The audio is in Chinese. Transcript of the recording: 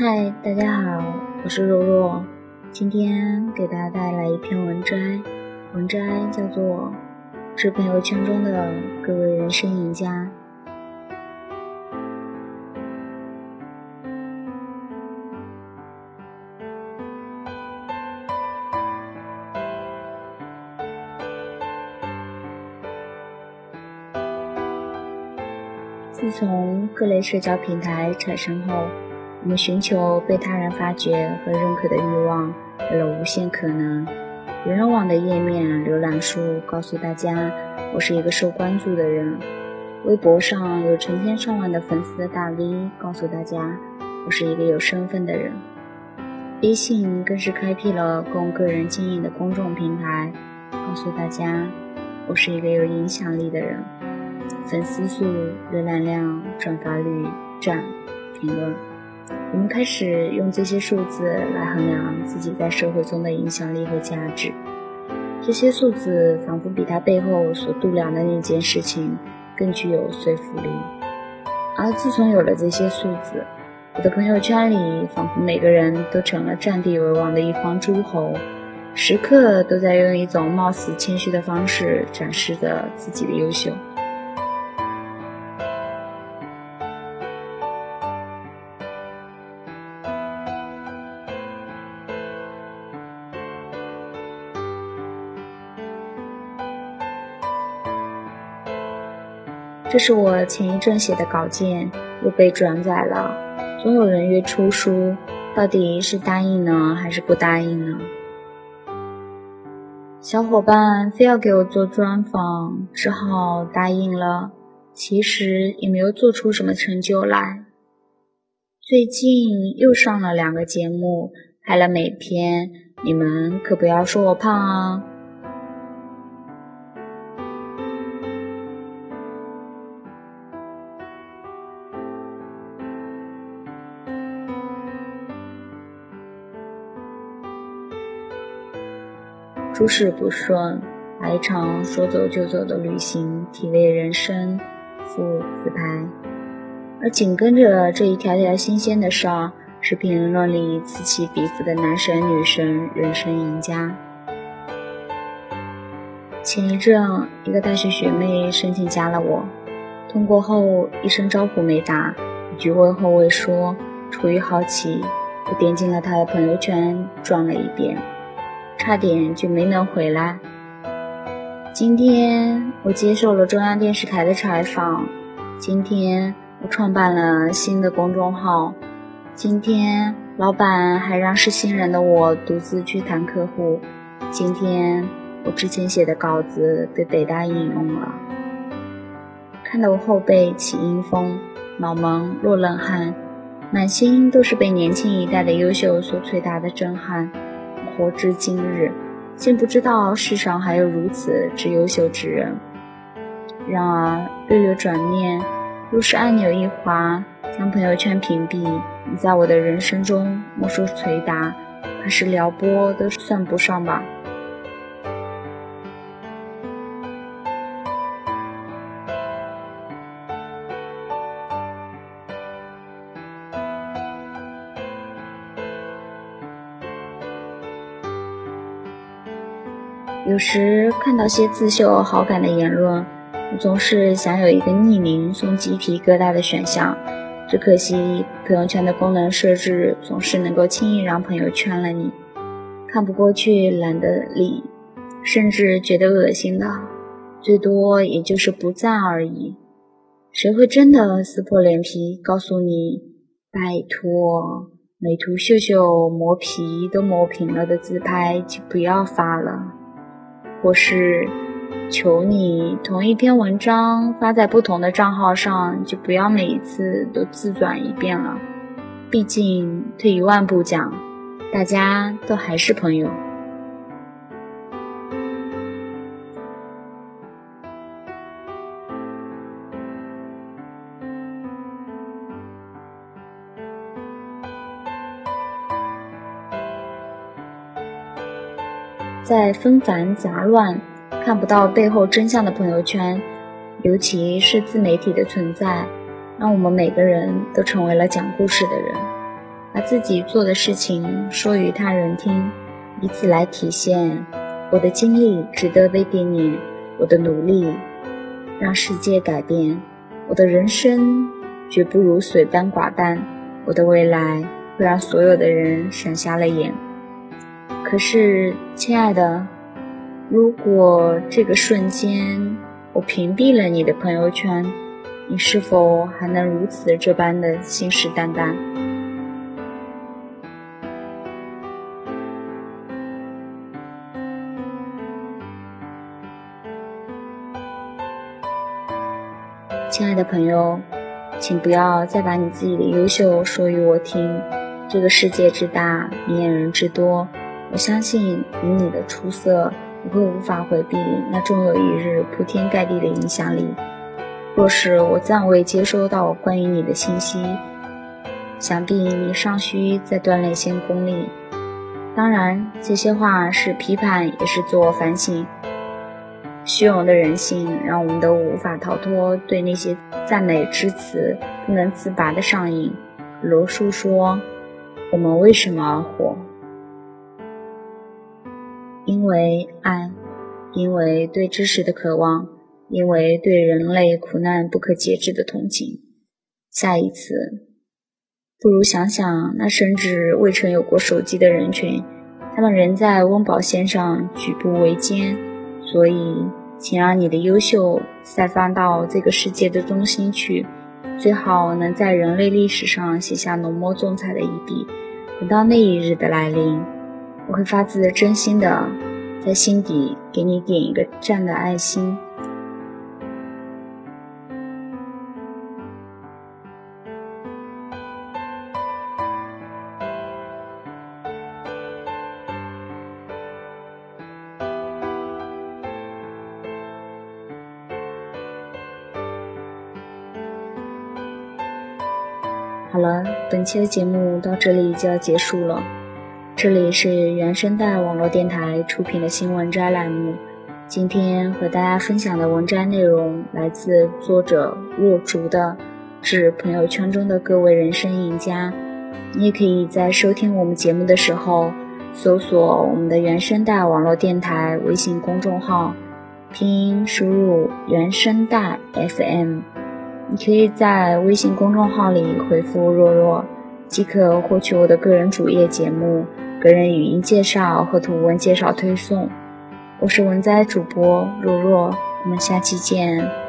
嗨，大家好，我是若若，今天给大家带来一篇文摘，文摘叫做《致朋友圈中的各位人生赢家》。自从各类社交平台产生后，我们寻求被他人发掘和认可的欲望有了无限可能。人人网的页面浏览数告诉大家，我是一个受关注的人；微博上有成千上万的粉丝的大 V 告诉大家，我是一个有身份的人；微信更是开辟了供个人经营的公众平台，告诉大家，我是一个有影响力的人。粉丝数、浏览量、转发率、赞、评论，我们开始用这些数字来衡量自己在社会中的影响力和价值。这些数字仿佛比他背后所度量的那件事情更具有说服力。而自从有了这些数字，我的朋友圈里仿佛每个人都成了占地为王的一方诸侯，时刻都在用一种貌似谦虚的方式展示着自己的优秀。这是我前一阵写的稿件，又被转载了。总有人约出书，到底是答应呢，还是不答应呢？小伙伴非要给我做专访，只好答应了。其实也没有做出什么成就来。最近又上了两个节目，拍了美片，你们可不要说我胖啊！诸事不顺，来一场说走就走的旅行体味人生，附自拍。而紧跟着这一条条新鲜的事儿，是评论里此起彼伏的男神女神人生赢家。前一阵，一个大学学妹申请加了我，通过后一声招呼没打，一句问候未说，出于好奇，我点进了她的朋友圈，转了一遍。差点就没能回来。今天我接受了中央电视台的采访，今天我创办了新的公众号，今天老板还让是新人的我独自去谈客户，今天我之前写的稿子被北大引用了，看得我后背起阴风，脑门落冷汗，满心都是被年轻一代的优秀所捶打的震撼。活至今日，竟不知道世上还有如此之优秀之人。然而略略转念，若是按钮一滑，将朋友圈屏蔽，你在我的人生中莫说捶打，怕是撩拨都算不上吧。有时看到些自秀好感的言论，我总是想有一个匿名送鸡皮疙瘩的选项，只可惜朋友圈的功能设置总是能够轻易让朋友圈了你，看不过去，懒得理，甚至觉得恶心的，最多也就是不赞而已。谁会真的撕破脸皮告诉你，拜托，美图秀秀磨皮都磨平了的自拍就不要发了。或是求你同一篇文章发在不同的账号上，就不要每一次都自转一遍了。毕竟退一万步讲，大家都还是朋友。在纷繁杂乱、看不到背后真相的朋友圈，尤其是自媒体的存在，让我们每个人都成为了讲故事的人，把自己做的事情说与他人听，以此来体现。我的经历值得被惦念，我的努力让世界改变，我的人生绝不如水般寡淡，我的未来会让所有的人闪瞎了眼。可是，亲爱的，如果这个瞬间我屏蔽了你的朋友圈，你是否还能如此这般的信誓旦旦？亲爱的朋友，请不要再把你自己的优秀说与我听。这个世界之大，明眼人之多，我相信以你的出色，你会无法回避那终有一日铺天盖地的影响力。若是我暂未接收到关于你的信息，想必你尚需再锻炼些功力。当然，这些话是批判，也是自我反省。虚荣的人性让我们都无法逃脱对那些赞美之词不能自拔的上瘾。罗叔说：“我们为什么而活？因为爱，因为对知识的渴望，因为对人类苦难不可节制的同情。”下一次，不如想想那甚至未曾有过手机的人群，他们仍在温饱线上举步维艰。所以，请让你的优秀散发到这个世界的中心去，最好能在人类历史上写下浓墨重彩的一笔。等到那一日的来临，我会发自真心的在心底给你点一个赞的爱心。好了，本期的节目到这里就要结束了。这里是原声带网络电台出品的新闻摘栏目。今天和大家分享的文摘内容来自作者若竹的《致朋友圈中的各位人生赢家》。你也可以在收听我们节目的时候，搜索我们的原声带网络电台微信公众号，拼音输入“原声带 FM”。你可以在微信公众号里回复“若若”，即可获取我的个人主页节目、个人语音介绍和图文介绍推送。我是文摘主播若若，我们下期见。